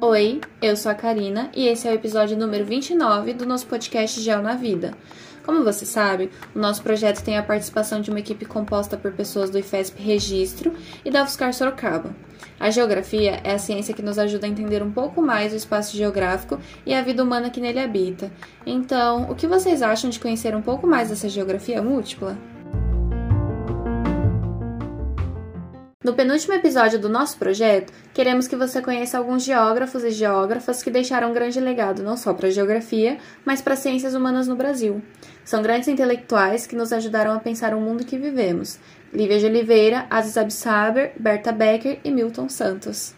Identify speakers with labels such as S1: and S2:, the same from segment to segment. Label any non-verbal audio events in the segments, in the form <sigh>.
S1: Oi, eu sou a Karina e esse é o episódio número 29 do nosso podcast Gel na Vida. Como você sabe, o nosso projeto tem a participação de uma equipe composta por pessoas do IFESP Registro e da UFSCar Sorocaba. A geografia é a ciência que nos ajuda a entender um pouco mais o espaço geográfico e a vida humana que nele habita. Então, o que vocês acham de conhecer um pouco mais dessa geografia múltipla? No penúltimo episódio do nosso projeto, queremos que você conheça alguns geógrafos e geógrafas que deixaram um grande legado não só para a geografia, mas para as ciências humanas no Brasil. São grandes intelectuais que nos ajudaram a pensar o mundo que vivemos. Lívia de Oliveira, Aziz Absaber, Berta Becker e Milton Santos.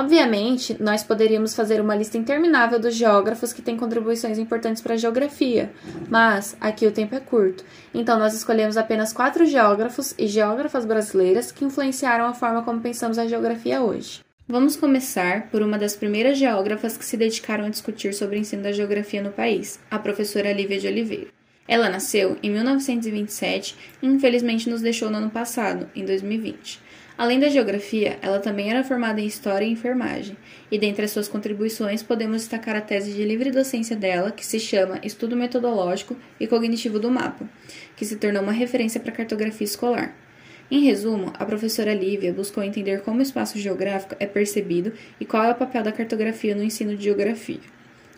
S1: Obviamente, nós poderíamos fazer uma lista interminável dos geógrafos que têm contribuições importantes para a geografia, mas aqui o tempo é curto, então nós escolhemos apenas quatro geógrafos e geógrafas brasileiras que influenciaram a forma como pensamos a geografia hoje. Vamos começar por uma das primeiras geógrafas que se dedicaram a discutir sobre o ensino da geografia no país, a professora Lívia de Oliveira. Ela nasceu em 1927 e infelizmente nos deixou no ano passado, em 2020. Além da geografia, ela também era formada em História e Enfermagem, e dentre as suas contribuições podemos destacar a tese de livre docência dela, que se chama Estudo Metodológico e Cognitivo do Mapa, que se tornou uma referência para a cartografia escolar. Em resumo, a professora Lívia buscou entender como o espaço geográfico é percebido e qual é o papel da cartografia no ensino de geografia.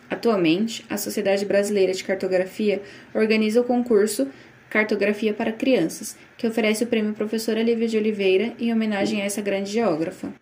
S1: Atualmente, a Sociedade Brasileira de Cartografia organiza o concurso Cartografia para Crianças, que oferece o prêmio Professora Lívia de Oliveira em homenagem a essa grande geógrafa.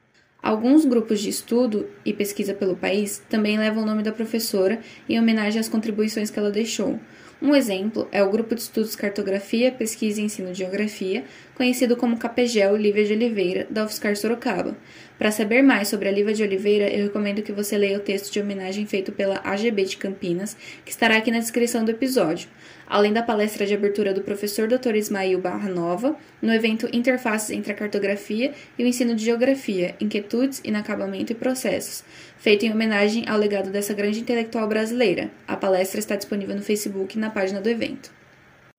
S1: Alguns grupos de estudo e pesquisa pelo país também levam o nome da professora em homenagem às contribuições que ela deixou. Um exemplo é o Grupo de Estudos Cartografia, Pesquisa e Ensino de Geografia, conhecido como Capegel Lívia de Oliveira, da UFSCar Sorocaba. Para saber mais sobre a Lívia de Oliveira, eu recomendo que você leia o texto de homenagem feito pela AGB de Campinas, que estará aqui na descrição do episódio além da palestra de abertura do professor Dr. Ismail Barra Nova, no evento Interfaces entre a Cartografia e o Ensino de Geografia, Inquietudes, Inacabamento e Processos, feito em homenagem ao legado dessa grande intelectual brasileira. A palestra está disponível no Facebook e na página do evento.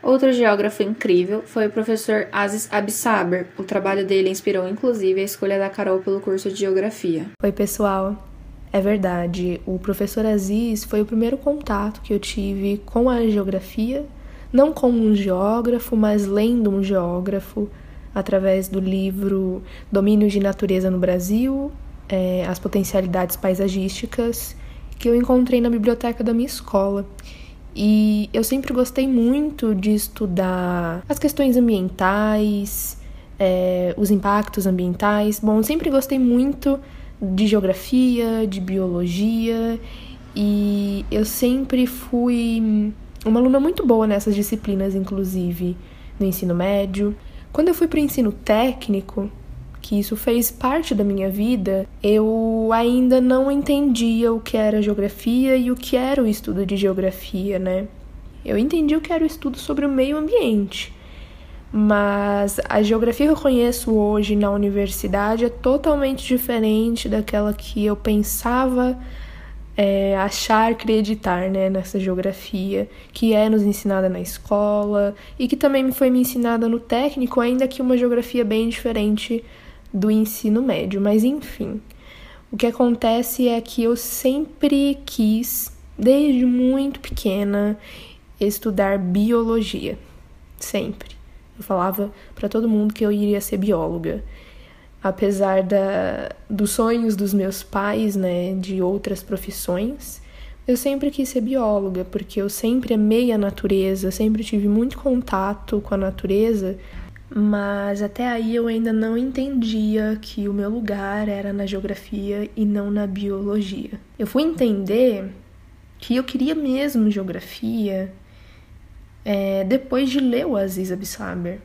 S1: Outro geógrafo incrível foi o professor Aziz Absaber. O trabalho dele inspirou inclusive a escolha da Carol pelo curso de Geografia.
S2: Oi, pessoal. É verdade, o professor Aziz foi o primeiro contato que eu tive com a geografia, não como um geógrafo, mas lendo um geógrafo através do livro Domínios de Natureza no Brasil, é, As Potencialidades Paisagísticas, que eu encontrei na biblioteca da minha escola. E eu sempre gostei muito de estudar as questões ambientais, é, os impactos ambientais. Bom, sempre gostei muito de geografia, de biologia, e eu sempre fui uma aluna muito boa nessas disciplinas, inclusive no ensino médio. Quando eu fui para o ensino técnico, que isso fez parte da minha vida, eu ainda não entendia o que era geografia e o que era o estudo de geografia, né? Eu entendi o que era o estudo sobre o meio ambiente, mas a geografia que eu conheço hoje na universidade é totalmente diferente daquela que eu pensava é, achar, acreditar né, nessa geografia que é nos ensinada na escola e que também foi me ensinada no técnico, ainda que uma geografia bem diferente do ensino médio. Mas enfim, o que acontece é que eu sempre quis, desde muito pequena, estudar biologia. Sempre. Eu falava para todo mundo que eu iria ser bióloga. Apesar da, dos sonhos dos meus pais, né, de outras profissões, eu sempre quis ser bióloga, porque eu sempre amei a natureza, sempre tive muito contato com a natureza, mas até aí eu ainda não entendia que o meu lugar era na geografia e não na biologia. Eu fui entender que eu queria mesmo geografia é, depois de ler o Aziz Absaber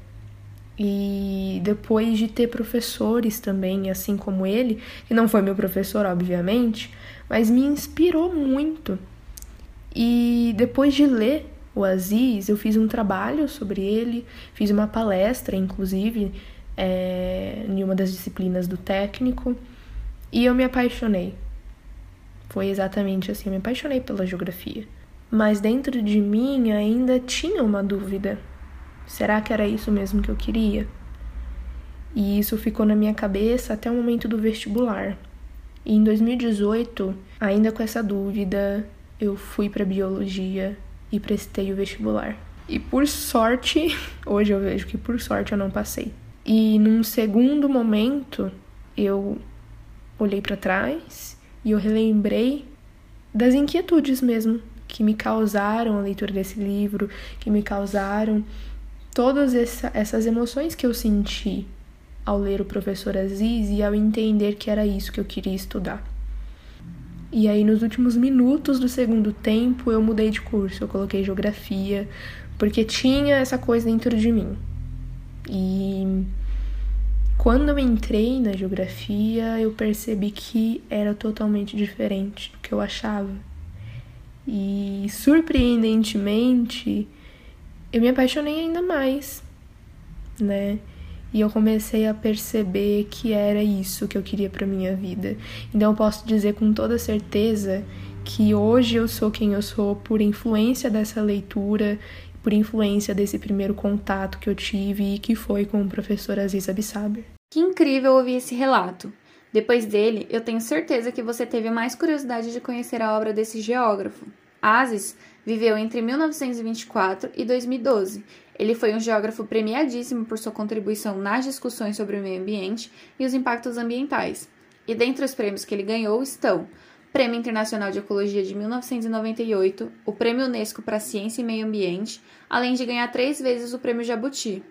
S2: e depois de ter professores também, assim como ele, que não foi meu professor, obviamente, mas me inspirou muito. E depois de ler o Aziz, eu fiz um trabalho sobre ele, fiz uma palestra, inclusive, é, em uma das disciplinas do técnico, e eu me apaixonei. Foi exatamente assim, eu me apaixonei pela geografia mas dentro de mim ainda tinha uma dúvida. Será que era isso mesmo que eu queria? E isso ficou na minha cabeça até o momento do vestibular. E em 2018, ainda com essa dúvida, eu fui para biologia e prestei o vestibular. E por sorte, <laughs> hoje eu vejo que por sorte eu não passei. E num segundo momento, eu olhei para trás e eu relembrei das inquietudes mesmo que me causaram a leitura desse livro, que me causaram todas essa, essas emoções que eu senti ao ler o professor Aziz e ao entender que era isso que eu queria estudar. E aí, nos últimos minutos do segundo tempo, eu mudei de curso, eu coloquei geografia, porque tinha essa coisa dentro de mim. E quando eu entrei na geografia, eu percebi que era totalmente diferente do que eu achava. E surpreendentemente, eu me apaixonei ainda mais, né? E eu comecei a perceber que era isso que eu queria para minha vida. Então eu posso dizer com toda certeza que hoje eu sou quem eu sou por influência dessa leitura, por influência desse primeiro contato que eu tive e que foi com o professor Aziz Abissaber.
S1: Que incrível ouvir esse relato. Depois dele, eu tenho certeza que você teve mais curiosidade de conhecer a obra desse geógrafo. Aziz viveu entre 1924 e 2012 ele foi um geógrafo premiadíssimo por sua contribuição nas discussões sobre o meio ambiente e os impactos ambientais. E dentre os prêmios que ele ganhou estão Prêmio Internacional de Ecologia de 1998, o Prêmio Unesco para Ciência e Meio Ambiente, além de ganhar três vezes o Prêmio Jabuti.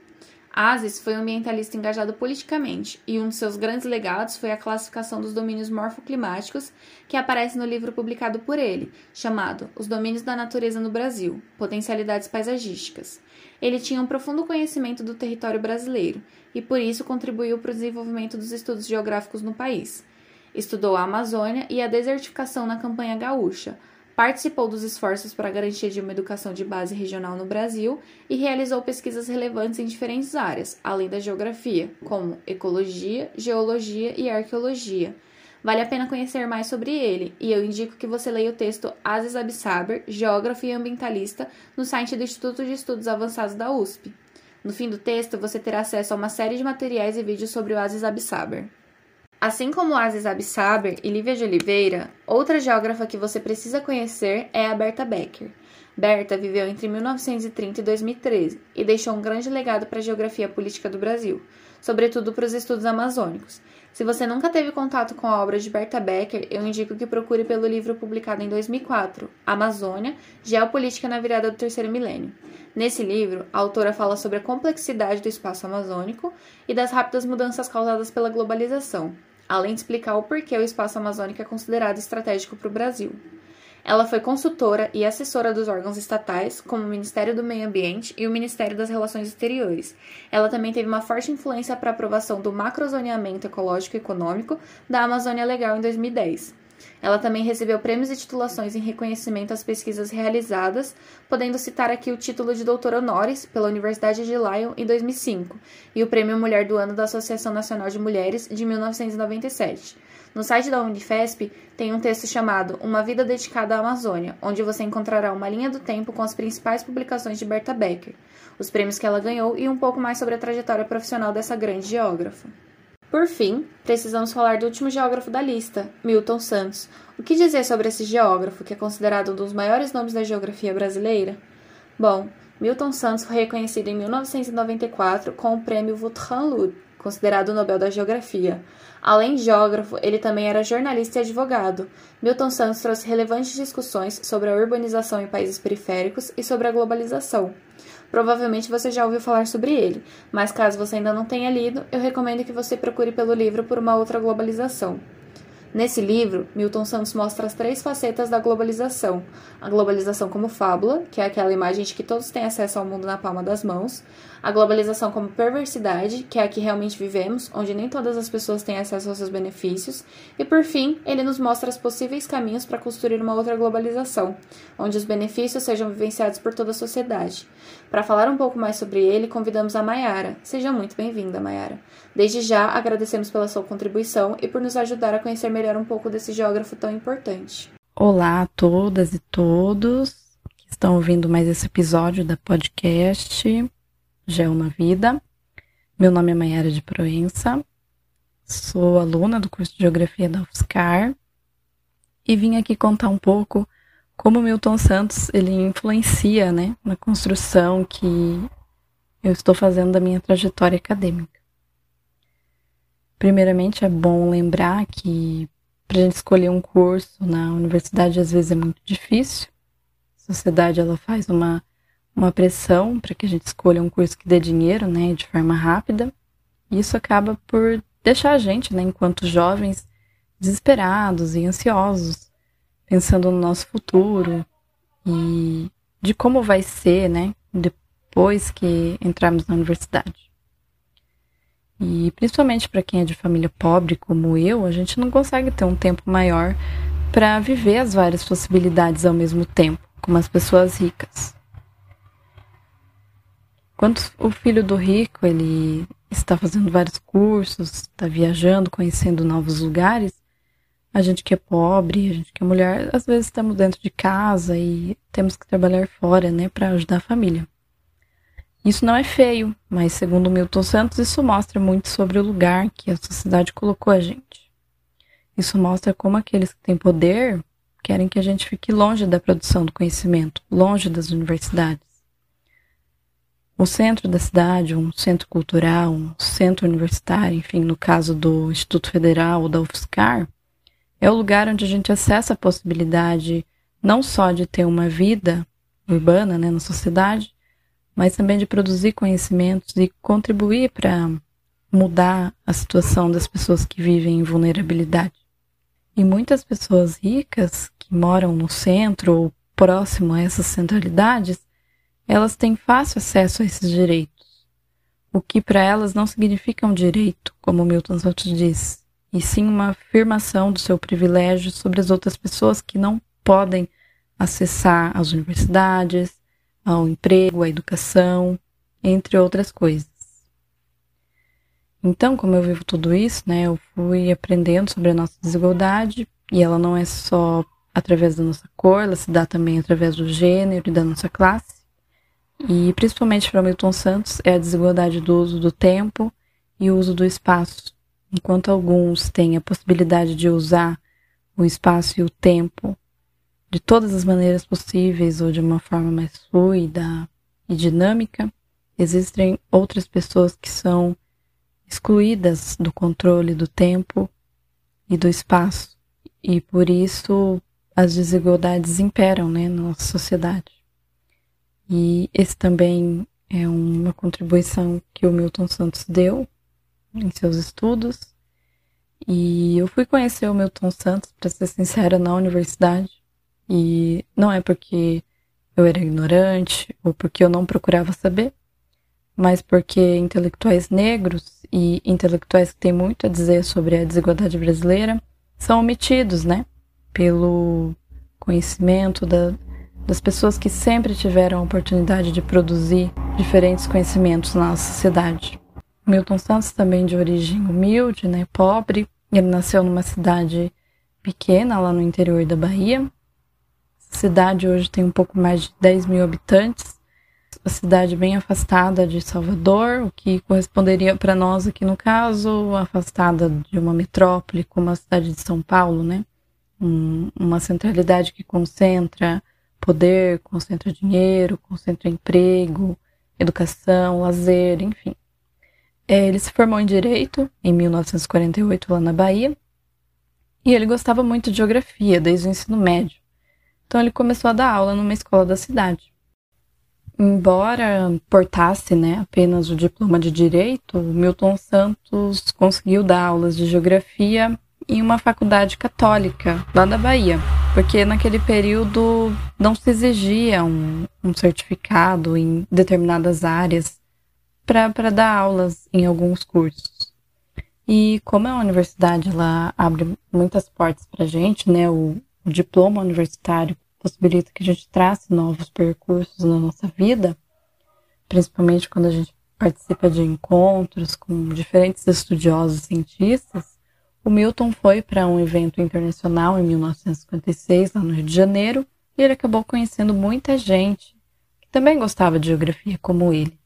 S1: Asis foi um ambientalista engajado politicamente, e um de seus grandes legados foi a classificação dos domínios morfoclimáticos, que aparece no livro publicado por ele, chamado Os Domínios da Natureza no Brasil Potencialidades Paisagísticas. Ele tinha um profundo conhecimento do território brasileiro e, por isso, contribuiu para o desenvolvimento dos estudos geográficos no país. Estudou a Amazônia e a desertificação na campanha gaúcha Participou dos esforços para a garantia de uma educação de base regional no Brasil e realizou pesquisas relevantes em diferentes áreas, além da geografia, como ecologia, geologia e arqueologia. Vale a pena conhecer mais sobre ele, e eu indico que você leia o texto Aziz Absaber, geógrafo e ambientalista, no site do Instituto de Estudos Avançados da USP. No fim do texto, você terá acesso a uma série de materiais e vídeos sobre o Aziz Absaber. Assim como Aziz Absaber e Lívia de Oliveira, outra geógrafa que você precisa conhecer é a Berta Becker. Berta viveu entre 1930 e 2013 e deixou um grande legado para a geografia política do Brasil, sobretudo para os estudos amazônicos. Se você nunca teve contato com a obra de Berta Becker, eu indico que procure pelo livro publicado em 2004, Amazônia, Geopolítica na Virada do Terceiro Milênio. Nesse livro, a autora fala sobre a complexidade do espaço amazônico e das rápidas mudanças causadas pela globalização, além de explicar o porquê o espaço amazônico é considerado estratégico para o Brasil. Ela foi consultora e assessora dos órgãos estatais, como o Ministério do Meio Ambiente e o Ministério das Relações Exteriores. Ela também teve uma forte influência para a aprovação do macrozoneamento ecológico e econômico da Amazônia Legal em 2010. Ela também recebeu prêmios e titulações em reconhecimento às pesquisas realizadas, podendo citar aqui o título de doutor honoris pela Universidade de Lyon em 2005 e o Prêmio Mulher do Ano da Associação Nacional de Mulheres de 1997. No site da Unifesp tem um texto chamado Uma Vida Dedicada à Amazônia, onde você encontrará uma linha do tempo com as principais publicações de Berta Becker, os prêmios que ela ganhou e um pouco mais sobre a trajetória profissional dessa grande geógrafa. Por fim, precisamos falar do último geógrafo da lista, Milton Santos. O que dizer sobre esse geógrafo, que é considerado um dos maiores nomes da geografia brasileira? Bom, Milton Santos foi reconhecido em 1994 com o prêmio Vautrin Lud, considerado o Nobel da Geografia. Além de geógrafo, ele também era jornalista e advogado. Milton Santos trouxe relevantes discussões sobre a urbanização em países periféricos e sobre a globalização. Provavelmente você já ouviu falar sobre ele, mas caso você ainda não tenha lido, eu recomendo que você procure pelo livro Por uma Outra Globalização. Nesse livro, Milton Santos mostra as três facetas da globalização: a globalização como fábula, que é aquela imagem de que todos têm acesso ao mundo na palma das mãos, a globalização como perversidade, que é a que realmente vivemos, onde nem todas as pessoas têm acesso aos seus benefícios, e por fim, ele nos mostra os possíveis caminhos para construir uma outra globalização, onde os benefícios sejam vivenciados por toda a sociedade. Para falar um pouco mais sobre ele, convidamos a Mayara. Seja muito bem-vinda, Mayara. Desde já agradecemos pela sua contribuição e por nos ajudar a conhecer melhor um pouco desse geógrafo tão importante.
S3: Olá a todas e todos que estão ouvindo mais esse episódio da podcast. Gel na Vida. Meu nome é Maiara de Proença, sou aluna do curso de Geografia da UFSCar e vim aqui contar um pouco como Milton Santos ele influencia né, na construção que eu estou fazendo da minha trajetória acadêmica. Primeiramente, é bom lembrar que para gente escolher um curso na universidade às vezes é muito difícil. A sociedade ela faz uma, uma pressão para que a gente escolha um curso que dê dinheiro, né, de forma rápida. E isso acaba por deixar a gente, né, enquanto jovens, desesperados e ansiosos, pensando no nosso futuro e de como vai ser, né, depois que entrarmos na universidade. E principalmente para quem é de família pobre como eu, a gente não consegue ter um tempo maior para viver as várias possibilidades ao mesmo tempo, como as pessoas ricas. Quando o filho do rico ele está fazendo vários cursos, está viajando, conhecendo novos lugares, a gente que é pobre, a gente que é mulher, às vezes estamos dentro de casa e temos que trabalhar fora, né, para ajudar a família. Isso não é feio, mas segundo Milton Santos, isso mostra muito sobre o lugar que a sociedade colocou a gente. Isso mostra como aqueles que têm poder querem que a gente fique longe da produção do conhecimento, longe das universidades. O centro da cidade, um centro cultural, um centro universitário, enfim, no caso do Instituto Federal ou da UFSCar, é o lugar onde a gente acessa a possibilidade não só de ter uma vida urbana né, na sociedade, mas também de produzir conhecimentos e contribuir para mudar a situação das pessoas que vivem em vulnerabilidade. E muitas pessoas ricas que moram no centro ou próximo a essas centralidades, elas têm fácil acesso a esses direitos, o que para elas não significa um direito, como Milton Santos diz, e sim uma afirmação do seu privilégio sobre as outras pessoas que não podem acessar as universidades, ao emprego, à educação, entre outras coisas. Então, como eu vivo tudo isso, né, eu fui aprendendo sobre a nossa desigualdade, e ela não é só através da nossa cor, ela se dá também através do gênero e da nossa classe. E principalmente para Milton Santos é a desigualdade do uso do tempo e o uso do espaço. Enquanto alguns têm a possibilidade de usar o espaço e o tempo de todas as maneiras possíveis ou de uma forma mais fluida e dinâmica, existem outras pessoas que são excluídas do controle do tempo e do espaço. E por isso as desigualdades imperam né, na nossa sociedade. E esse também é uma contribuição que o Milton Santos deu em seus estudos. E eu fui conhecer o Milton Santos, para ser sincera, na universidade. E não é porque eu era ignorante ou porque eu não procurava saber, mas porque intelectuais negros e intelectuais que têm muito a dizer sobre a desigualdade brasileira são omitidos, né? Pelo conhecimento da, das pessoas que sempre tiveram a oportunidade de produzir diferentes conhecimentos na nossa sociedade. Milton Santos também de origem humilde, né, pobre. Ele nasceu numa cidade pequena lá no interior da Bahia, cidade hoje tem um pouco mais de 10 mil habitantes. A cidade bem afastada de Salvador, o que corresponderia para nós aqui no caso, afastada de uma metrópole como a cidade de São Paulo, né? Um, uma centralidade que concentra poder, concentra dinheiro, concentra emprego, educação, lazer, enfim. É, ele se formou em Direito em 1948 lá na Bahia e ele gostava muito de geografia desde o ensino médio. Então ele começou a dar aula numa escola da cidade. Embora portasse né, apenas o diploma de direito, Milton Santos conseguiu dar aulas de geografia em uma faculdade católica lá da Bahia, porque naquele período não se exigia um, um certificado em determinadas áreas para dar aulas em alguns cursos. E como a universidade lá abre muitas portas para gente, né, o, o diploma universitário possibilita que a gente trace novos percursos na nossa vida, principalmente quando a gente participa de encontros com diferentes estudiosos cientistas. O Milton foi para um evento internacional em 1956, lá no Rio de Janeiro, e ele acabou conhecendo muita gente que também gostava de geografia como ele.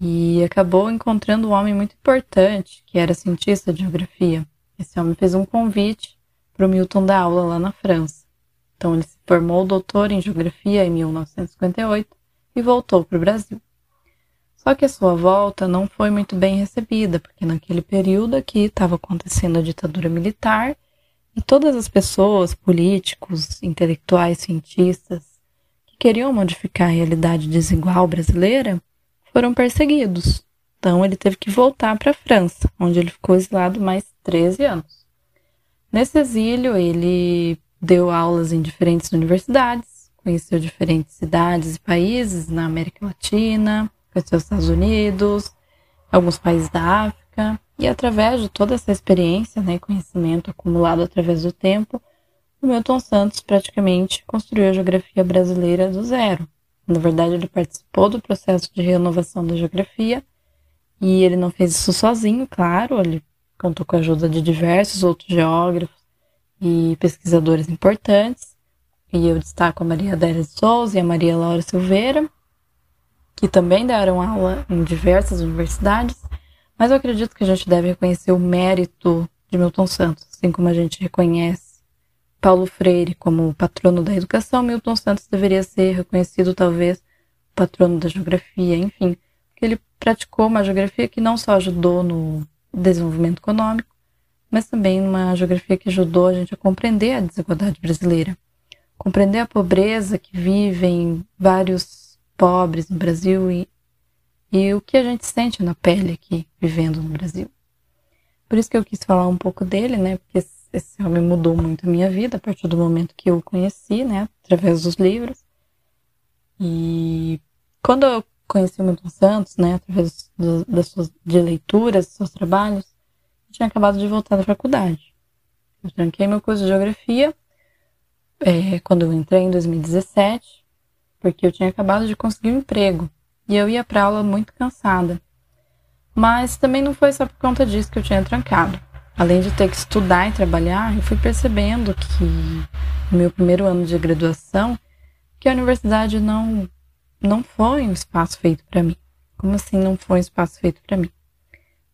S3: e acabou encontrando um homem muito importante, que era cientista de geografia. Esse homem fez um convite para o Milton dar aula lá na França. Então ele se formou doutor em geografia em 1958 e voltou para o Brasil. Só que a sua volta não foi muito bem recebida, porque naquele período aqui estava acontecendo a ditadura militar e todas as pessoas, políticos, intelectuais, cientistas, que queriam modificar a realidade desigual brasileira, foram perseguidos. Então ele teve que voltar para a França, onde ele ficou exilado mais 13 anos. Nesse exílio, ele deu aulas em diferentes universidades, conheceu diferentes cidades e países na América Latina, conheceu os Estados Unidos, alguns países da África, e através de toda essa experiência né, conhecimento acumulado através do tempo, o Milton Santos praticamente construiu a geografia brasileira do zero. Na verdade, ele participou do processo de renovação da geografia e ele não fez isso sozinho, claro, ele contou com a ajuda de diversos outros geógrafos e pesquisadores importantes. E eu destaco a Maria Adélia de Souza e a Maria Laura Silveira, que também deram aula em diversas universidades, mas eu acredito que a gente deve reconhecer o mérito de Milton Santos, assim como a gente reconhece Paulo Freire como patrono da educação, Milton Santos deveria ser reconhecido talvez patrono da geografia, enfim, porque ele praticou uma geografia que não só ajudou no desenvolvimento econômico, mas também uma geografia que ajudou a gente a compreender a desigualdade brasileira, compreender a pobreza que vivem vários pobres no Brasil e, e o que a gente sente na pele aqui vivendo no Brasil. Por isso que eu quis falar um pouco dele, né? Porque esse homem mudou muito a minha vida a partir do momento que eu o conheci, né, através dos livros. E quando eu conheci o Milton Santos, né, através do, das suas de leituras, dos seus trabalhos, eu tinha acabado de voltar da faculdade. Eu tranquei meu curso de geografia é, quando eu entrei em 2017, porque eu tinha acabado de conseguir um emprego e eu ia para aula muito cansada. Mas também não foi só por conta disso que eu tinha trancado além de ter que estudar e trabalhar, eu fui percebendo que no meu primeiro ano de graduação, que a universidade não não foi um espaço feito para mim. Como assim não foi um espaço feito para mim?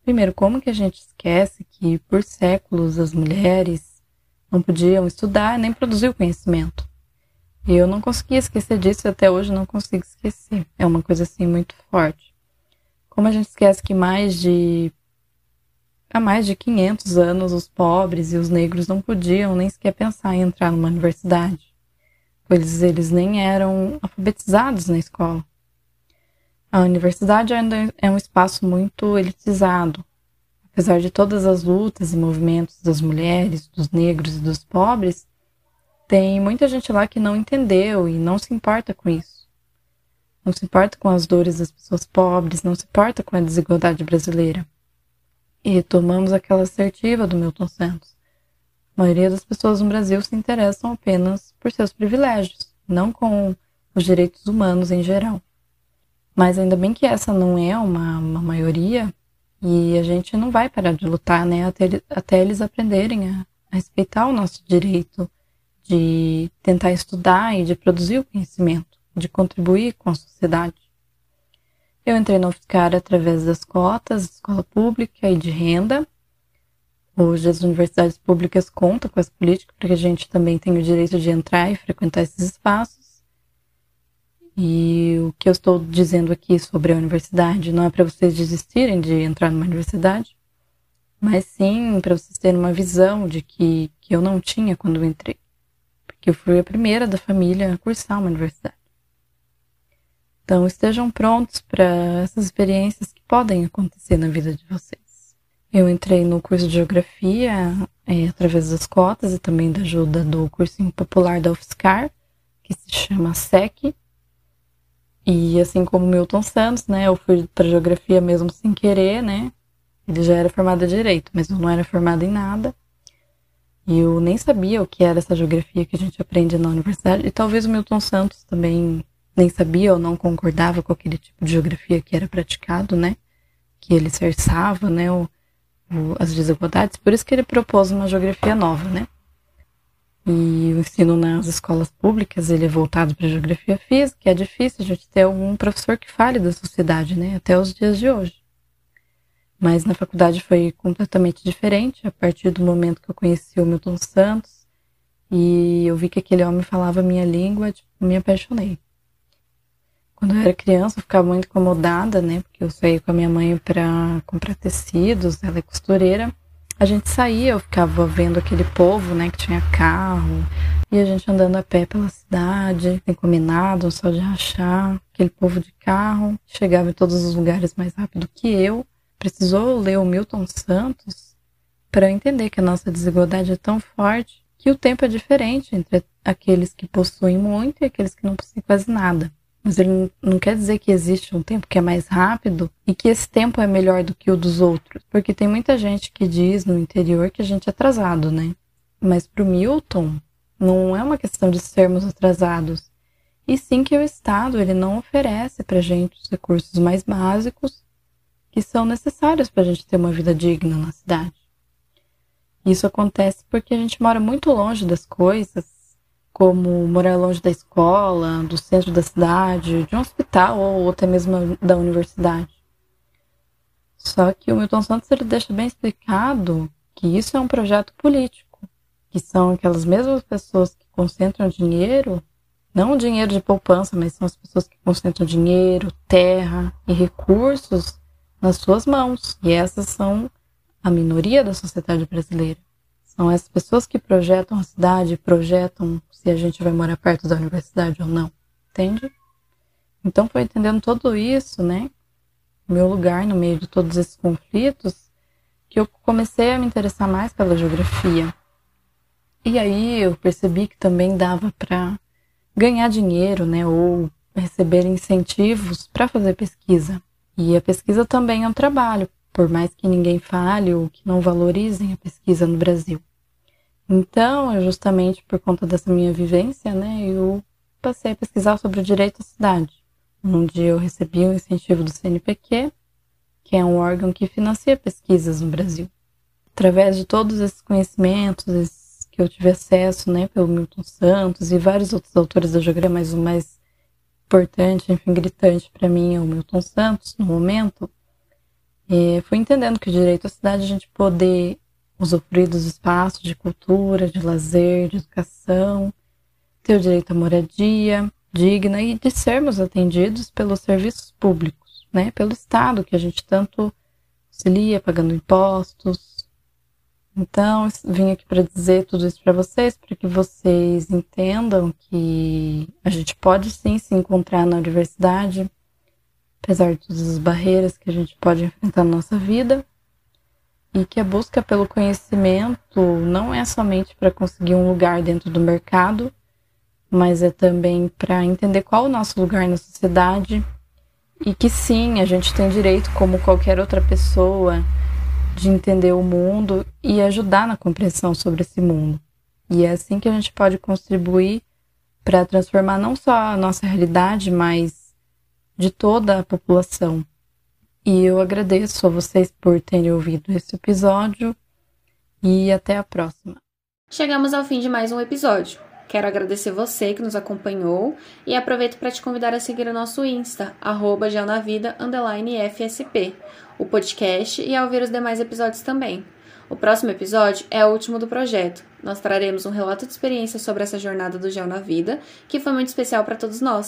S3: Primeiro, como que a gente esquece que por séculos as mulheres não podiam estudar nem produzir o conhecimento? E eu não conseguia esquecer disso e até hoje não consigo esquecer. É uma coisa assim muito forte. Como a gente esquece que mais de Há mais de 500 anos, os pobres e os negros não podiam nem sequer pensar em entrar numa universidade, pois eles nem eram alfabetizados na escola. A universidade ainda é um espaço muito elitizado. Apesar de todas as lutas e movimentos das mulheres, dos negros e dos pobres, tem muita gente lá que não entendeu e não se importa com isso. Não se importa com as dores das pessoas pobres, não se importa com a desigualdade brasileira e retomamos aquela assertiva do Milton Santos. A maioria das pessoas no Brasil se interessam apenas por seus privilégios, não com os direitos humanos em geral. Mas ainda bem que essa não é uma, uma maioria e a gente não vai parar de lutar, né, até, até eles aprenderem a, a respeitar o nosso direito de tentar estudar e de produzir o conhecimento, de contribuir com a sociedade. Eu entrei no UFSCar através das cotas, escola pública e de renda. Hoje as universidades públicas contam com essa política para que a gente também tenha o direito de entrar e frequentar esses espaços. E o que eu estou dizendo aqui sobre a universidade não é para vocês desistirem de entrar numa universidade, mas sim para vocês terem uma visão de que, que eu não tinha quando eu entrei. Porque eu fui a primeira da família a cursar uma universidade. Então, estejam prontos para essas experiências que podem acontecer na vida de vocês. Eu entrei no curso de Geografia é, através das cotas e também da ajuda do cursinho popular da UFSCar, que se chama SEC. E assim como Milton Santos, né, eu fui para Geografia mesmo sem querer, né? Ele já era formado em Direito, mas eu não era formada em nada. E eu nem sabia o que era essa geografia que a gente aprende na universidade. E talvez o Milton Santos também nem sabia ou não concordava com aquele tipo de geografia que era praticado, né? Que ele cerçava, né? As desigualdades. Por isso que ele propôs uma geografia nova, né? E o ensino nas escolas públicas, ele é voltado para geografia física, é difícil a gente ter algum professor que fale da sociedade, né, até os dias de hoje. Mas na faculdade foi completamente diferente, a partir do momento que eu conheci o Milton Santos e eu vi que aquele homem falava a minha língua, tipo, me apaixonei. Quando eu era criança, eu ficava muito incomodada, né, porque eu saía com a minha mãe para comprar tecidos, ela é costureira, a gente saía, eu ficava vendo aquele povo, né, que tinha carro, e a gente andando a pé pela cidade, encominado, só de rachar, aquele povo de carro, chegava em todos os lugares mais rápido que eu. Precisou ler o Milton Santos para entender que a nossa desigualdade é tão forte que o tempo é diferente entre aqueles que possuem muito e aqueles que não possuem quase nada. Mas ele não quer dizer que existe um tempo que é mais rápido e que esse tempo é melhor do que o dos outros. Porque tem muita gente que diz no interior que a gente é atrasado, né? Mas para o Milton, não é uma questão de sermos atrasados. E sim que o Estado ele não oferece para a gente os recursos mais básicos que são necessários para a gente ter uma vida digna na cidade. Isso acontece porque a gente mora muito longe das coisas como morar longe da escola, do centro da cidade, de um hospital ou até mesmo da universidade. Só que o Milton Santos ele deixa bem explicado que isso é um projeto político, que são aquelas mesmas pessoas que concentram dinheiro, não dinheiro de poupança, mas são as pessoas que concentram dinheiro, terra e recursos nas suas mãos. E essas são a minoria da sociedade brasileira. São essas pessoas que projetam a cidade, projetam se a gente vai morar perto da universidade ou não, entende? Então foi entendendo tudo isso, né? Meu lugar no meio de todos esses conflitos, que eu comecei a me interessar mais pela geografia. E aí eu percebi que também dava para ganhar dinheiro, né? Ou receber incentivos para fazer pesquisa. E a pesquisa também é um trabalho, por mais que ninguém fale ou que não valorizem a pesquisa no Brasil. Então, é justamente por conta dessa minha vivência, né, eu passei a pesquisar sobre o direito à cidade, onde eu recebi o um incentivo do CNPq, que é um órgão que financia pesquisas no Brasil. Através de todos esses conhecimentos que eu tive acesso, né, pelo Milton Santos e vários outros autores da geografia, mas o mais importante, enfim, gritante para mim é o Milton Santos, no momento, e fui entendendo que o direito à cidade a gente poder usufruir dos espaços de cultura, de lazer, de educação, ter o direito à moradia digna e de sermos atendidos pelos serviços públicos, né? Pelo Estado, que a gente tanto auxilia pagando impostos. Então, vim aqui para dizer tudo isso para vocês, para que vocês entendam que a gente pode sim se encontrar na universidade, apesar de todas as barreiras que a gente pode enfrentar na nossa vida, e que a busca pelo conhecimento não é somente para conseguir um lugar dentro do mercado, mas é também para entender qual o nosso lugar na sociedade e que sim, a gente tem direito, como qualquer outra pessoa, de entender o mundo e ajudar na compreensão sobre esse mundo. E é assim que a gente pode contribuir para transformar não só a nossa realidade, mas de toda a população. E eu agradeço a vocês por terem ouvido esse episódio e até a próxima.
S1: Chegamos ao fim de mais um episódio. Quero agradecer você que nos acompanhou e aproveito para te convidar a seguir o nosso Insta, arroba FSP, o podcast e a ouvir os demais episódios também. O próximo episódio é o último do projeto. Nós traremos um relato de experiência sobre essa jornada do Gel na Vida, que foi muito especial para todos nós.